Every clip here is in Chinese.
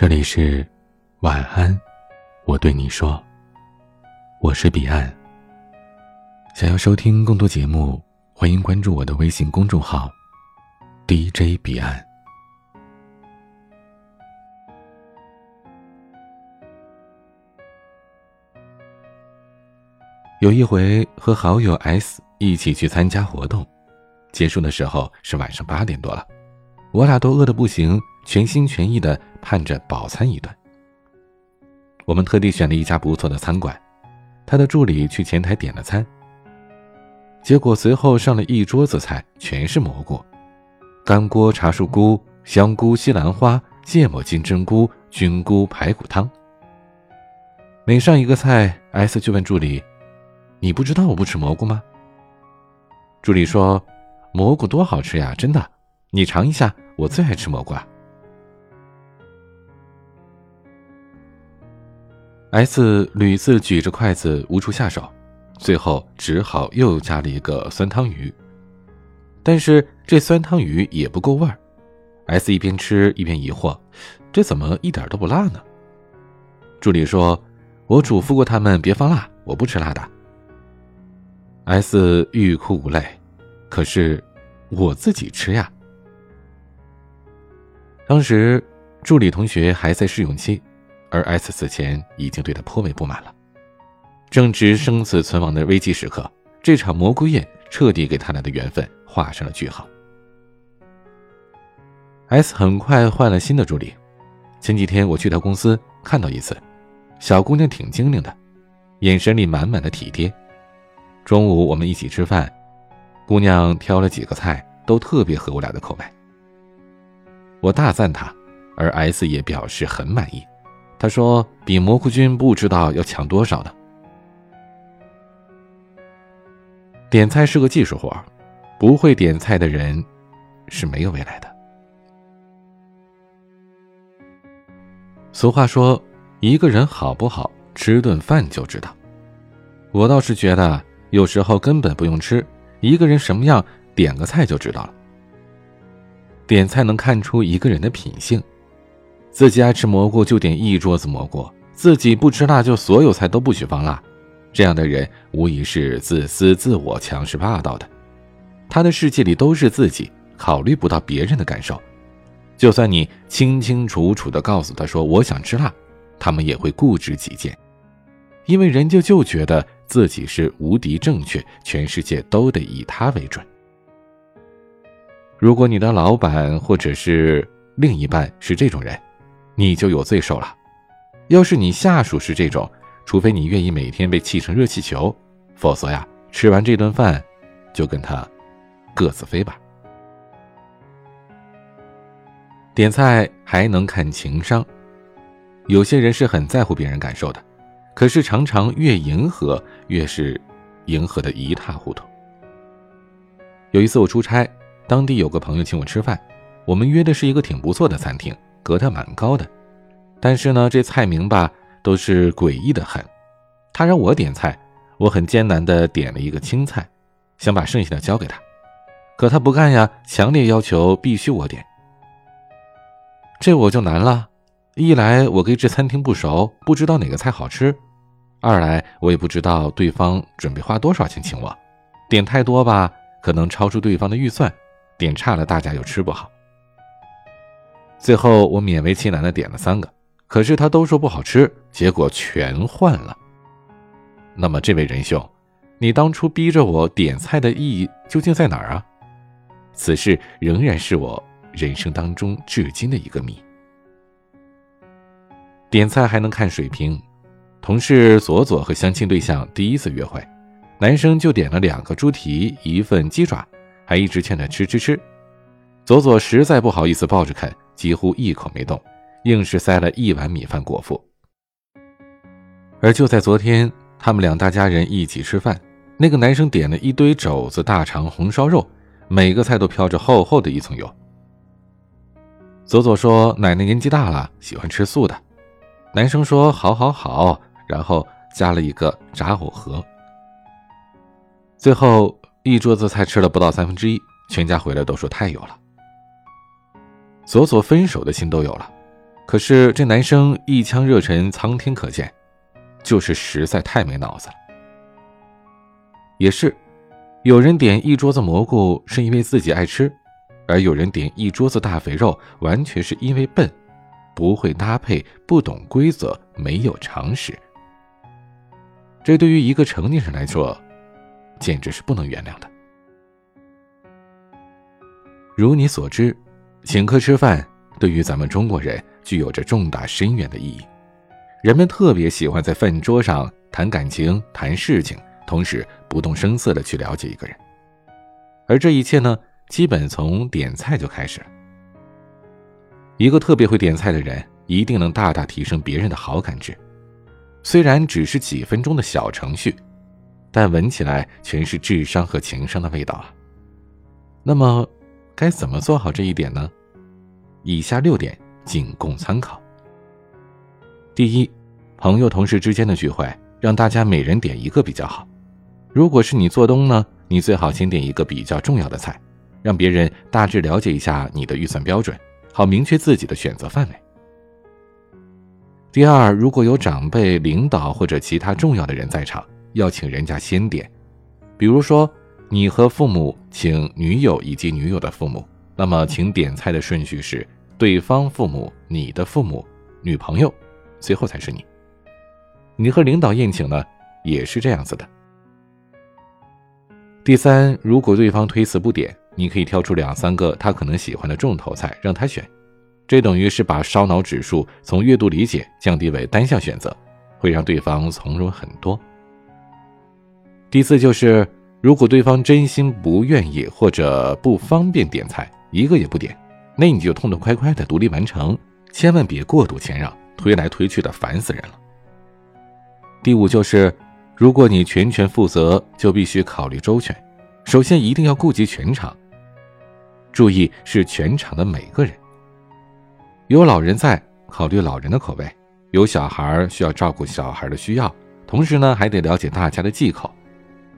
这里是晚安，我对你说，我是彼岸。想要收听更多节目，欢迎关注我的微信公众号 DJ 彼岸。有一回和好友 S 一起去参加活动，结束的时候是晚上八点多了，我俩都饿得不行。全心全意的盼着饱餐一顿。我们特地选了一家不错的餐馆，他的助理去前台点了餐。结果随后上了一桌子菜，全是蘑菇：干锅茶树菇、香菇西兰花、芥末金针菇、菌菇排骨汤。每上一个菜，S 就问助理：“你不知道我不吃蘑菇吗？”助理说：“蘑菇多好吃呀，真的，你尝一下，我最爱吃蘑菇。” S 屡次举着筷子无处下手，最后只好又加了一个酸汤鱼。但是这酸汤鱼也不够味儿。S 一边吃一边疑惑：这怎么一点都不辣呢？助理说：“我嘱咐过他们别放辣，我不吃辣的。”S 欲哭无泪，可是我自己吃呀。当时助理同学还在试用期。而 S 此前已经对他颇为不满了，正值生死存亡的危机时刻，这场蘑菇宴彻底给他俩的缘分画上了句号。S 很快换了新的助理，前几天我去他公司看到一次，小姑娘挺精灵的，眼神里满满的体贴。中午我们一起吃饭，姑娘挑了几个菜，都特别合我俩的口味。我大赞他，而 S 也表示很满意。他说：“比蘑菇君不知道要强多少呢。”点菜是个技术活不会点菜的人是没有未来的。俗话说：“一个人好不好，吃顿饭就知道。”我倒是觉得，有时候根本不用吃，一个人什么样，点个菜就知道了。点菜能看出一个人的品性。自己爱吃蘑菇就点一桌子蘑菇，自己不吃辣就所有菜都不许放辣，这样的人无疑是自私、自我、强势、霸道的。他的世界里都是自己，考虑不到别人的感受。就算你清清楚楚地告诉他说我想吃辣，他们也会固执己见，因为人家就觉得自己是无敌正确，全世界都得以他为准。如果你的老板或者是另一半是这种人，你就有罪受了。要是你下属是这种，除非你愿意每天被气成热气球，否则呀，吃完这顿饭，就跟他各自飞吧。点菜还能看情商，有些人是很在乎别人感受的，可是常常越迎合，越是迎合的一塌糊涂。有一次我出差，当地有个朋友请我吃饭，我们约的是一个挺不错的餐厅。格调蛮高的，但是呢，这菜名吧都是诡异的很。他让我点菜，我很艰难的点了一个青菜，想把剩下的交给他，可他不干呀，强烈要求必须我点。这我就难了，一来我跟这餐厅不熟，不知道哪个菜好吃；二来我也不知道对方准备花多少钱请我，点太多吧，可能超出对方的预算；点差了，大家又吃不好。最后我勉为其难的点了三个，可是他都说不好吃，结果全换了。那么这位仁兄，你当初逼着我点菜的意义究竟在哪儿啊？此事仍然是我人生当中至今的一个谜。点菜还能看水平，同事左左和相亲对象第一次约会，男生就点了两个猪蹄，一份鸡爪，还一直劝他吃吃吃。左左实在不好意思抱着啃。几乎一口没动，硬是塞了一碗米饭果腹。而就在昨天，他们两大家人一起吃饭，那个男生点了一堆肘子、大肠、红烧肉，每个菜都飘着厚厚的一层油。左左说：“奶奶年纪大了，喜欢吃素的。”男生说：“好，好，好。”然后加了一个炸藕盒。最后一桌子菜吃了不到三分之一，全家回来都说太油了。左左分手的心都有了，可是这男生一腔热忱，苍天可见，就是实在太没脑子了。也是，有人点一桌子蘑菇是因为自己爱吃，而有人点一桌子大肥肉完全是因为笨，不会搭配，不懂规则，没有常识。这对于一个成年人来说，简直是不能原谅的。如你所知，请客吃饭对于咱们中国人具有着重大深远的意义，人们特别喜欢在饭桌上谈感情、谈事情。同时不动声色的去了解一个人，而这一切呢，基本从点菜就开始了。一个特别会点菜的人，一定能大大提升别人的好感值。虽然只是几分钟的小程序，但闻起来全是智商和情商的味道啊。那么，该怎么做好这一点呢？以下六点仅供参考。第一，朋友同事之间的聚会，让大家每人点一个比较好。如果是你做东呢，你最好先点一个比较重要的菜，让别人大致了解一下你的预算标准，好明确自己的选择范围。第二，如果有长辈、领导或者其他重要的人在场，要请人家先点。比如说，你和父母请女友以及女友的父母，那么请点菜的顺序是对方父母、你的父母、女朋友，最后才是你。你和领导宴请呢，也是这样子的。第三，如果对方推辞不点，你可以挑出两三个他可能喜欢的重头菜让他选，这等于是把烧脑指数从阅读理解降低为单项选择，会让对方从容很多。第四就是，如果对方真心不愿意或者不方便点菜，一个也不点，那你就痛痛快快的独立完成，千万别过度谦让，推来推去的烦死人了。第五就是。如果你全权负责，就必须考虑周全。首先，一定要顾及全场，注意是全场的每个人。有老人在，考虑老人的口味；有小孩，需要照顾小孩的需要。同时呢，还得了解大家的忌口。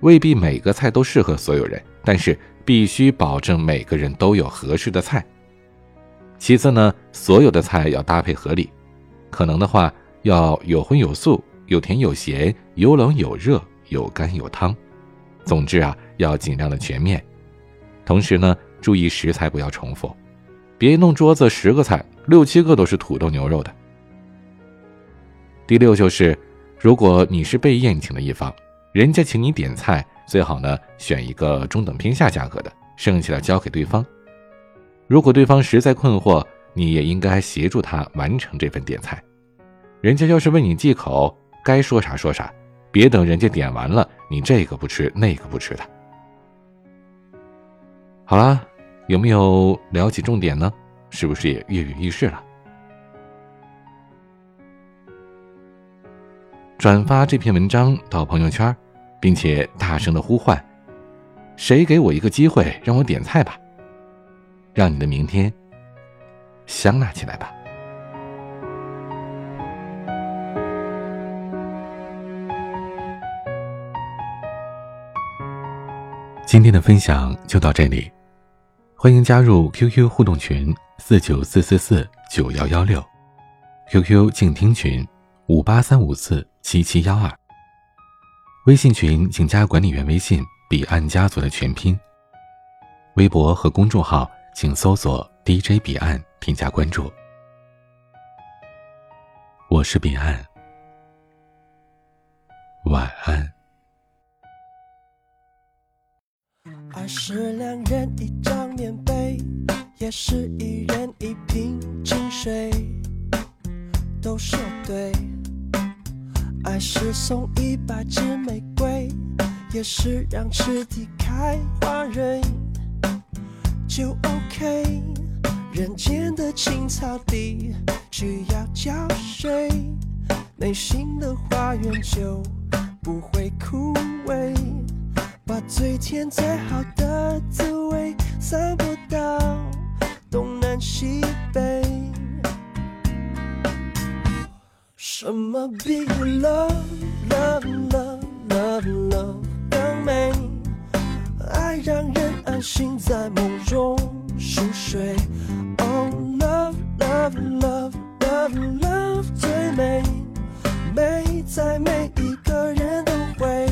未必每个菜都适合所有人，但是必须保证每个人都有合适的菜。其次呢，所有的菜要搭配合理，可能的话要有荤有素。有甜有咸，有冷有热，有干有汤，总之啊，要尽量的全面。同时呢，注意食材不要重复，别弄桌子十个菜，六七个都是土豆牛肉的。第六就是，如果你是被宴请的一方，人家请你点菜，最好呢选一个中等偏下价格的，剩下的交给对方。如果对方实在困惑，你也应该协助他完成这份点菜。人家要是问你忌口，该说啥说啥，别等人家点完了，你这个不吃那个不吃的。好了，有没有了解重点呢？是不是也跃跃欲试了？转发这篇文章到朋友圈，并且大声的呼唤：“谁给我一个机会，让我点菜吧，让你的明天香辣起来吧。”今天的分享就到这里，欢迎加入 QQ 互动群四九四四四九幺幺六，QQ 静听群五八三五四七七幺二，微信群请加管理员微信彼岸家族的全拼，微博和公众号请搜索 DJ 彼岸添加关注，我是彼岸，晚安。爱是两人一张棉被，也是一人一瓶清水，都说对。爱是送一百支玫瑰，也是让池底开花蕊，就 OK。人间的青草地需要浇水，内心的花园就不会枯萎。把最甜最好的滋味散播到东南西北。什么比 love love love love love 更美？爱让人安心在梦中熟睡。Oh love love love love。love 最美，美在每一个人都会。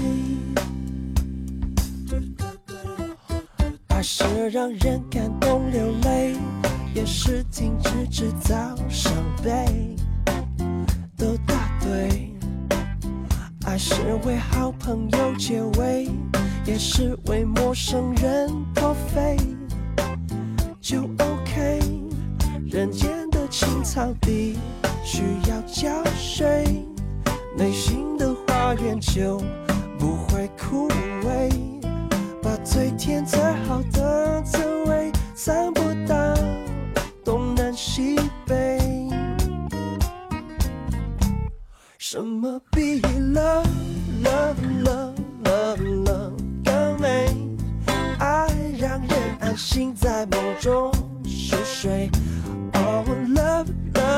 爱是让人感动流泪，也是停止制造伤悲，还是为好朋友解围，也是为陌生人破费，就 OK。人间的青草地需要浇水，内心的花园就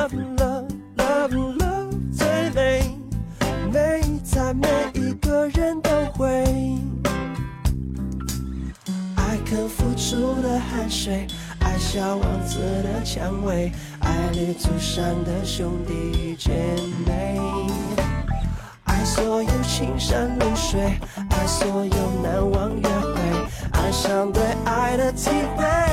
love love love love 最美，美在每一个人都会。爱肯付出的汗水，爱小王子的蔷薇，爱旅途上的兄弟姐妹，爱所有青山绿水，爱所有难忘约会，爱上对爱的体会。